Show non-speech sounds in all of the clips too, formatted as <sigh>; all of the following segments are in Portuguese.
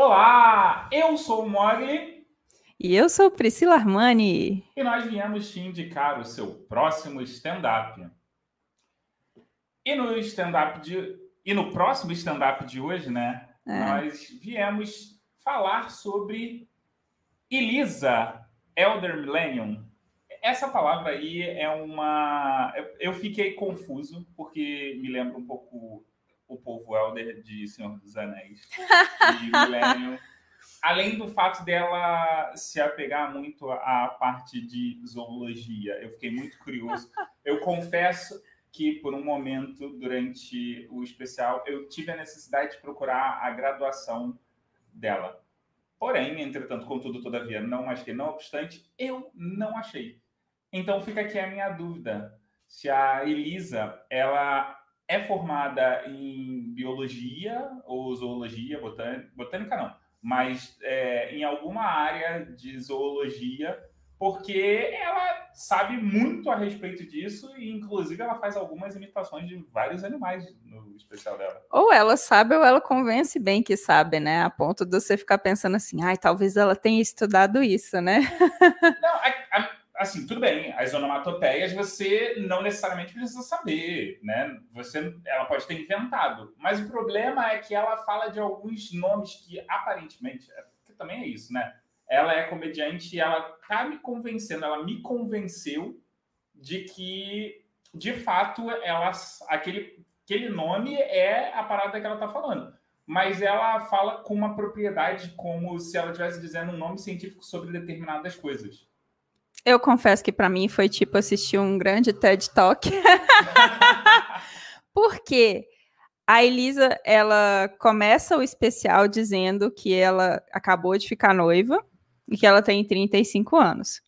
Olá, eu sou o Mogli. E eu sou Priscila Armani. E nós viemos te indicar o seu próximo stand-up. E no stand-up de. E no próximo stand-up de hoje, né? É. Nós viemos falar sobre Elisa Elder Millennium. Essa palavra aí é uma. Eu fiquei confuso, porque me lembra um pouco o povo Elder de Senhor dos Anéis e <laughs> Millennium. Além do fato dela se apegar muito à parte de zoologia, eu fiquei muito curioso. Eu confesso que por um momento durante o especial eu tive a necessidade de procurar a graduação dela. Porém, entretanto, contudo, todavia, não achei. Não obstante, eu não achei. Então fica aqui a minha dúvida: se a Elisa ela é formada em biologia ou zoologia, botânica, botânica não, mas é, em alguma área de zoologia, porque ela sabe muito a respeito disso e, inclusive, ela faz algumas imitações de vários animais no especial dela. Ou ela sabe ou ela convence bem que sabe, né? A ponto de você ficar pensando assim, ai, talvez ela tenha estudado isso, né? Não, a, assim, tudo bem, as onomatopeias você não necessariamente precisa saber, né? Você, ela pode ter inventado, mas o problema é que ela fala de alguns nomes que aparentemente, é, que também é isso, né? Ela é comediante e ela tá me convencendo, ela me convenceu de que, de fato, ela, aquele, aquele nome é a parada que ela tá falando. Mas ela fala com uma propriedade como se ela estivesse dizendo um nome científico sobre determinadas coisas. Eu confesso que para mim foi tipo assistir um grande TED Talk. <laughs> Porque a Elisa, ela começa o especial dizendo que ela acabou de ficar noiva e que ela tem 35 anos.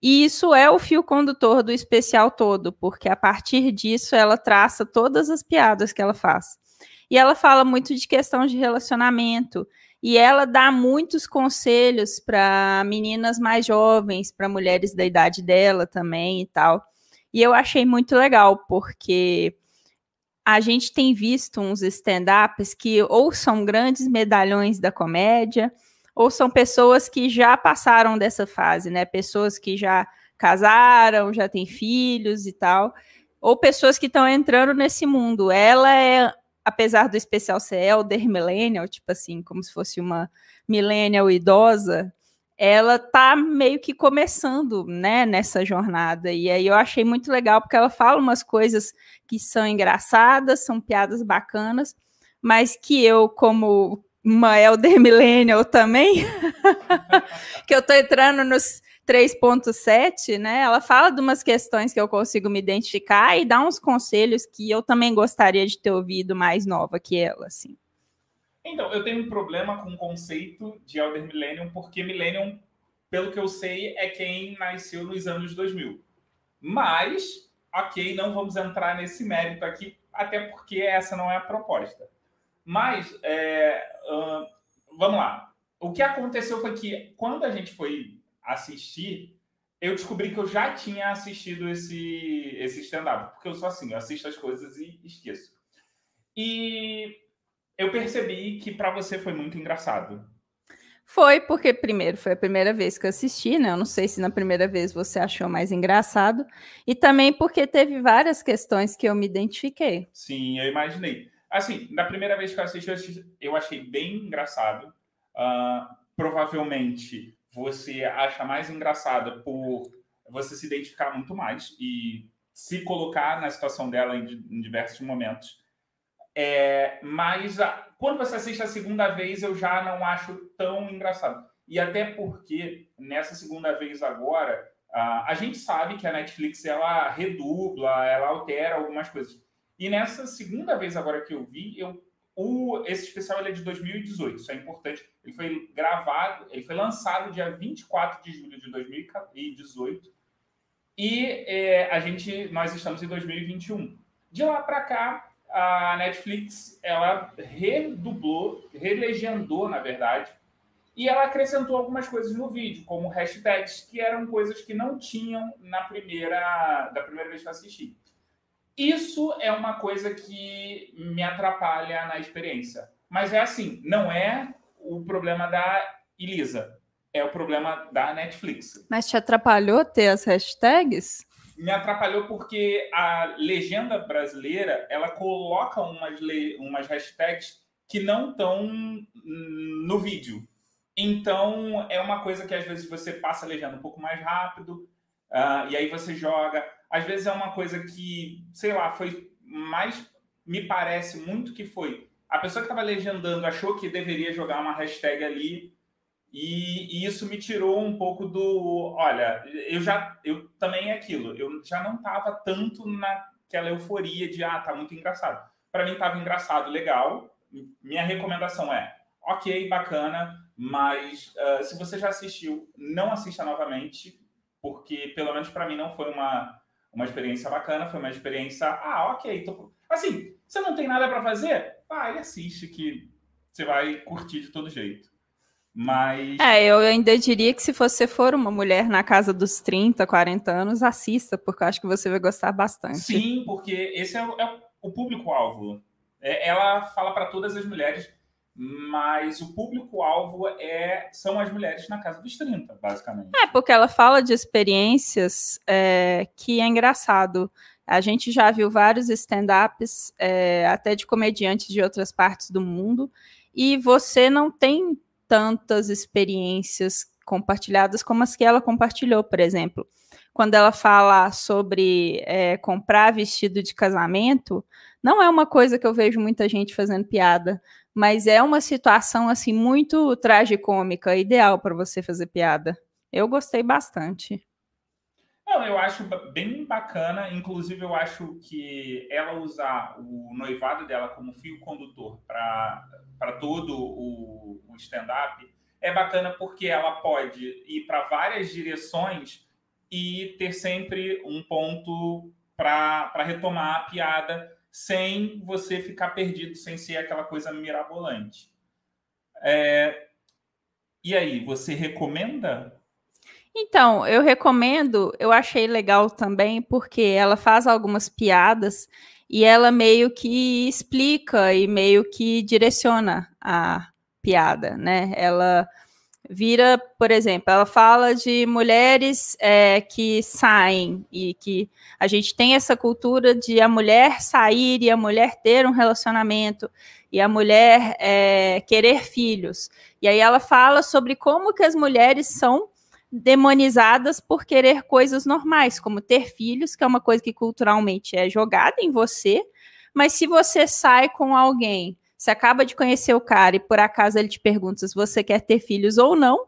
E isso é o fio condutor do especial todo, porque a partir disso ela traça todas as piadas que ela faz. E ela fala muito de questão de relacionamento, e ela dá muitos conselhos para meninas mais jovens, para mulheres da idade dela também e tal. E eu achei muito legal, porque a gente tem visto uns stand-ups que ou são grandes medalhões da comédia, ou são pessoas que já passaram dessa fase, né? Pessoas que já casaram, já têm filhos e tal, ou pessoas que estão entrando nesse mundo. Ela é apesar do especial ser elder millennial, tipo assim, como se fosse uma millennial idosa, ela tá meio que começando, né, nessa jornada. E aí eu achei muito legal porque ela fala umas coisas que são engraçadas, são piadas bacanas, mas que eu como uma elder millennial também, <laughs> que eu tô entrando nos 3.7, né? Ela fala de umas questões que eu consigo me identificar e dá uns conselhos que eu também gostaria de ter ouvido mais nova que ela, assim. Então, eu tenho um problema com o conceito de Elder Millennium, porque Millennium, pelo que eu sei, é quem nasceu nos anos 2000. Mas, ok, não vamos entrar nesse mérito aqui, até porque essa não é a proposta. Mas, é, uh, vamos lá. O que aconteceu foi que, quando a gente foi assistir, eu descobri que eu já tinha assistido esse, esse stand-up, porque eu sou assim, eu assisto as coisas e esqueço. E eu percebi que para você foi muito engraçado. Foi, porque primeiro foi a primeira vez que eu assisti, né? Eu não sei se na primeira vez você achou mais engraçado. E também porque teve várias questões que eu me identifiquei. Sim, eu imaginei. Assim, na primeira vez que eu assisti, eu achei bem engraçado. Uh, provavelmente você acha mais engraçada por você se identificar muito mais e se colocar na situação dela em, em diversos momentos. É, mas a, quando você assiste a segunda vez, eu já não acho tão engraçado. E até porque nessa segunda vez agora, a, a gente sabe que a Netflix ela redubla, ela altera algumas coisas. E nessa segunda vez agora que eu vi, eu o, esse especial é de 2018, isso é importante. Ele foi gravado, ele foi lançado dia 24 de julho de 2018 e é, a gente, nós estamos em 2021. De lá para cá, a Netflix ela redublou, relegendou, na verdade, e ela acrescentou algumas coisas no vídeo, como hashtags, que eram coisas que não tinham na primeira, da primeira vez que eu assisti. Isso é uma coisa que me atrapalha na experiência. Mas é assim, não é o problema da Elisa, é o problema da Netflix. Mas te atrapalhou ter as hashtags? Me atrapalhou porque a legenda brasileira ela coloca umas, umas hashtags que não estão no vídeo. Então é uma coisa que às vezes você passa a legenda um pouco mais rápido uh, e aí você joga. Às vezes é uma coisa que, sei lá, foi mais. Me parece muito que foi. A pessoa que estava legendando achou que deveria jogar uma hashtag ali e, e, isso me tirou um pouco do. Olha, eu já. Eu também é aquilo. Eu já não estava tanto naquela euforia de, ah, tá muito engraçado. Para mim estava engraçado, legal. Minha recomendação é, ok, bacana, mas uh, se você já assistiu, não assista novamente, porque pelo menos para mim não foi uma, uma experiência bacana, foi uma experiência, ah, ok, tô... assim, você não tem nada para fazer? Vai, assiste que você vai curtir de todo jeito. Mas. É, eu ainda diria que se você for uma mulher na casa dos 30, 40 anos, assista, porque eu acho que você vai gostar bastante. Sim, porque esse é o, é o público-alvo. É, ela fala para todas as mulheres, mas o público-alvo é, são as mulheres na casa dos 30, basicamente. É, porque ela fala de experiências é, que é engraçado. A gente já viu vários stand-ups, é, até de comediantes de outras partes do mundo, e você não tem tantas experiências compartilhadas como as que ela compartilhou, por exemplo. Quando ela fala sobre é, comprar vestido de casamento, não é uma coisa que eu vejo muita gente fazendo piada, mas é uma situação assim muito tragicômica, ideal para você fazer piada. Eu gostei bastante. Não, eu acho bem bacana. Inclusive, eu acho que ela usar o noivado dela como fio condutor para todo o, o stand-up é bacana porque ela pode ir para várias direções e ter sempre um ponto para retomar a piada sem você ficar perdido, sem ser aquela coisa mirabolante. É... E aí, você recomenda? Então, eu recomendo, eu achei legal também, porque ela faz algumas piadas e ela meio que explica e meio que direciona a piada, né? Ela vira, por exemplo, ela fala de mulheres é, que saem e que a gente tem essa cultura de a mulher sair e a mulher ter um relacionamento e a mulher é, querer filhos. E aí ela fala sobre como que as mulheres são demonizadas por querer coisas normais, como ter filhos, que é uma coisa que culturalmente é jogada em você, mas se você sai com alguém, você acaba de conhecer o cara e por acaso ele te pergunta se você quer ter filhos ou não,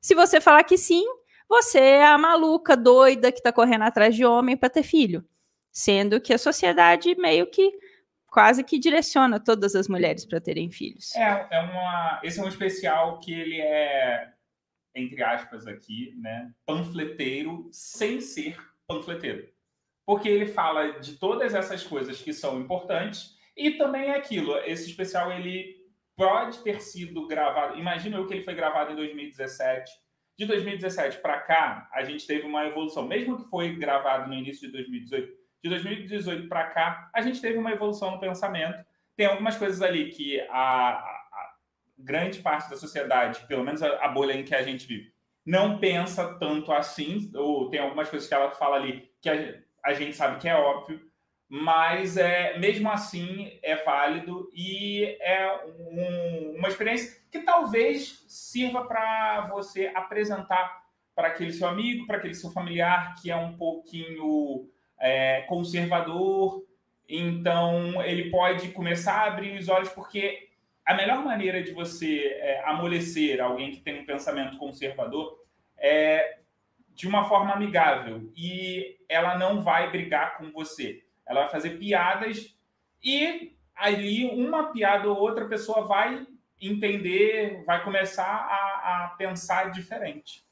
se você falar que sim, você é a maluca doida que está correndo atrás de homem para ter filho, sendo que a sociedade meio que quase que direciona todas as mulheres para terem filhos. É, é uma, esse é um especial que ele é entre aspas aqui, né, panfleteiro sem ser panfleteiro. Porque ele fala de todas essas coisas que são importantes e também é aquilo, esse especial ele pode ter sido gravado, imagina eu que ele foi gravado em 2017. De 2017 para cá, a gente teve uma evolução, mesmo que foi gravado no início de 2018, de 2018 para cá, a gente teve uma evolução no pensamento. Tem algumas coisas ali que a, grande parte da sociedade, pelo menos a, a bolha em que a gente vive, não pensa tanto assim, ou tem algumas coisas que ela fala ali que a, a gente sabe que é óbvio, mas é, mesmo assim é válido e é um, uma experiência que talvez sirva para você apresentar para aquele seu amigo, para aquele seu familiar que é um pouquinho é, conservador. Então ele pode começar a abrir os olhos, porque a melhor maneira de você é, amolecer alguém que tem um pensamento conservador é de uma forma amigável e ela não vai brigar com você. Ela vai fazer piadas e ali uma piada ou outra pessoa vai entender, vai começar a, a pensar diferente.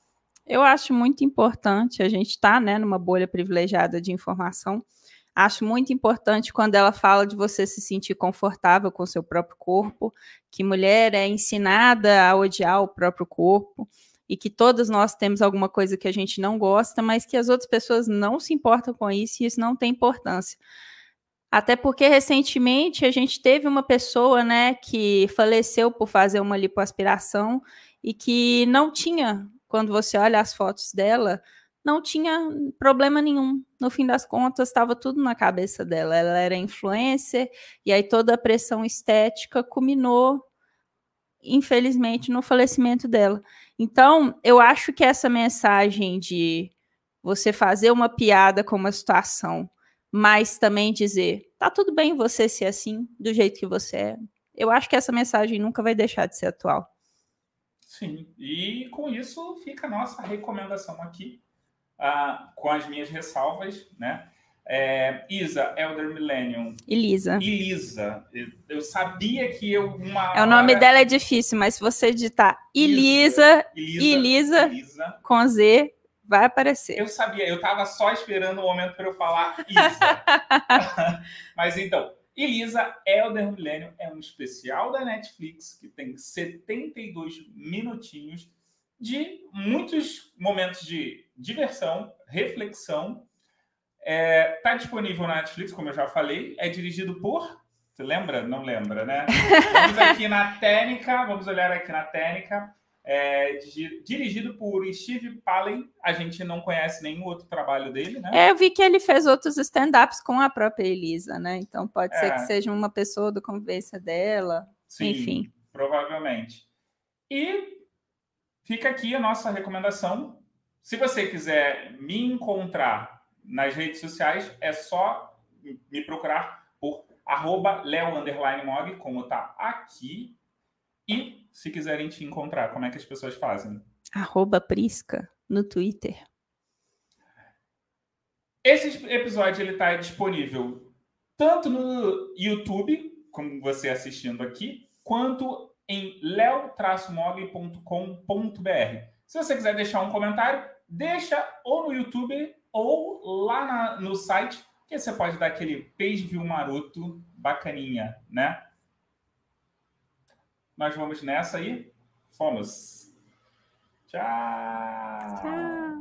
Eu acho muito importante a gente estar tá, né, numa bolha privilegiada de informação Acho muito importante quando ela fala de você se sentir confortável com seu próprio corpo, que mulher é ensinada a odiar o próprio corpo e que todas nós temos alguma coisa que a gente não gosta, mas que as outras pessoas não se importam com isso e isso não tem importância. Até porque recentemente a gente teve uma pessoa, né, que faleceu por fazer uma lipoaspiração e que não tinha, quando você olha as fotos dela, não tinha problema nenhum. No fim das contas, estava tudo na cabeça dela. Ela era influencer, e aí toda a pressão estética culminou, infelizmente, no falecimento dela. Então, eu acho que essa mensagem de você fazer uma piada com uma situação, mas também dizer, tá tudo bem você ser assim, do jeito que você é. Eu acho que essa mensagem nunca vai deixar de ser atual. Sim, e com isso fica a nossa recomendação aqui ah, com as minhas ressalvas, né? É, Isa, Elder Millennium. Elisa. Elisa. Eu sabia que eu. Uma é, o nome hora... dela é difícil, mas se você digitar Elisa, Elisa, Elisa, com Z, vai aparecer. Eu sabia, eu estava só esperando o momento para eu falar Isa. <laughs> <laughs> mas então, Elisa, Elder Millennium é um especial da Netflix que tem 72 minutinhos de muitos momentos de diversão, reflexão. Está é, tá disponível na Netflix, como eu já falei. É dirigido por. Você lembra? Não lembra, né? Vamos aqui na técnica, vamos olhar aqui na técnica. É, dirigido por Steve Pallen. A gente não conhece nenhum outro trabalho dele, né? É, eu vi que ele fez outros stand-ups com a própria Elisa, né? Então pode é. ser que seja uma pessoa do convivência dela. Sim, Enfim. Provavelmente. E fica aqui a nossa recomendação. Se você quiser me encontrar nas redes sociais, é só me procurar por arroba leo_mog, como está aqui. E se quiserem te encontrar, como é que as pessoas fazem? Arroba Prisca no Twitter. Esse episódio ele está disponível tanto no YouTube, como você assistindo aqui, quanto em leo-mog.com.br. Se você quiser deixar um comentário, deixa ou no YouTube ou lá na, no site, que você pode dar aquele page view maroto bacaninha, né? Nós vamos nessa aí. Fomos. Tchau. Tchau.